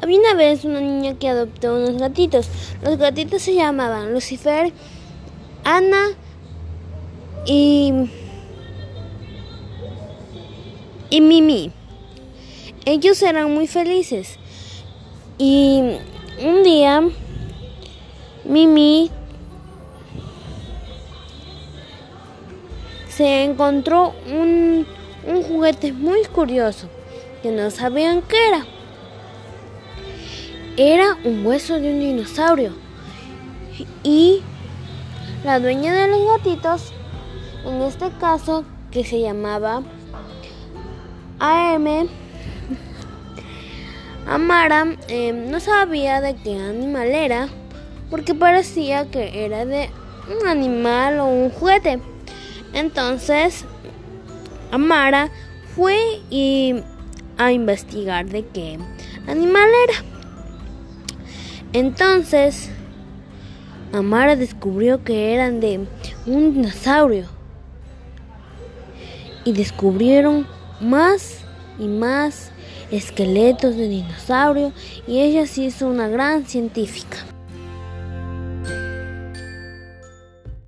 Había una vez una niña que adoptó unos gatitos. Los gatitos se llamaban Lucifer, Ana y, Mimi. Ellos eran muy felices. Y un día Mimi se encontró un, un juguete muy curioso que no sabían qué era. Era un hueso de un dinosaurio. Y la dueña de los gatitos, en este caso, que se llamaba AM, Amara, eh, no sabía de qué animal era, porque parecía que era de un animal o un juguete. Entonces, Amara fue a investigar de qué animal era. Entonces, Amara descubrió que eran de un dinosaurio. Y descubrieron más y más esqueletos de dinosaurio y ella se hizo una gran científica.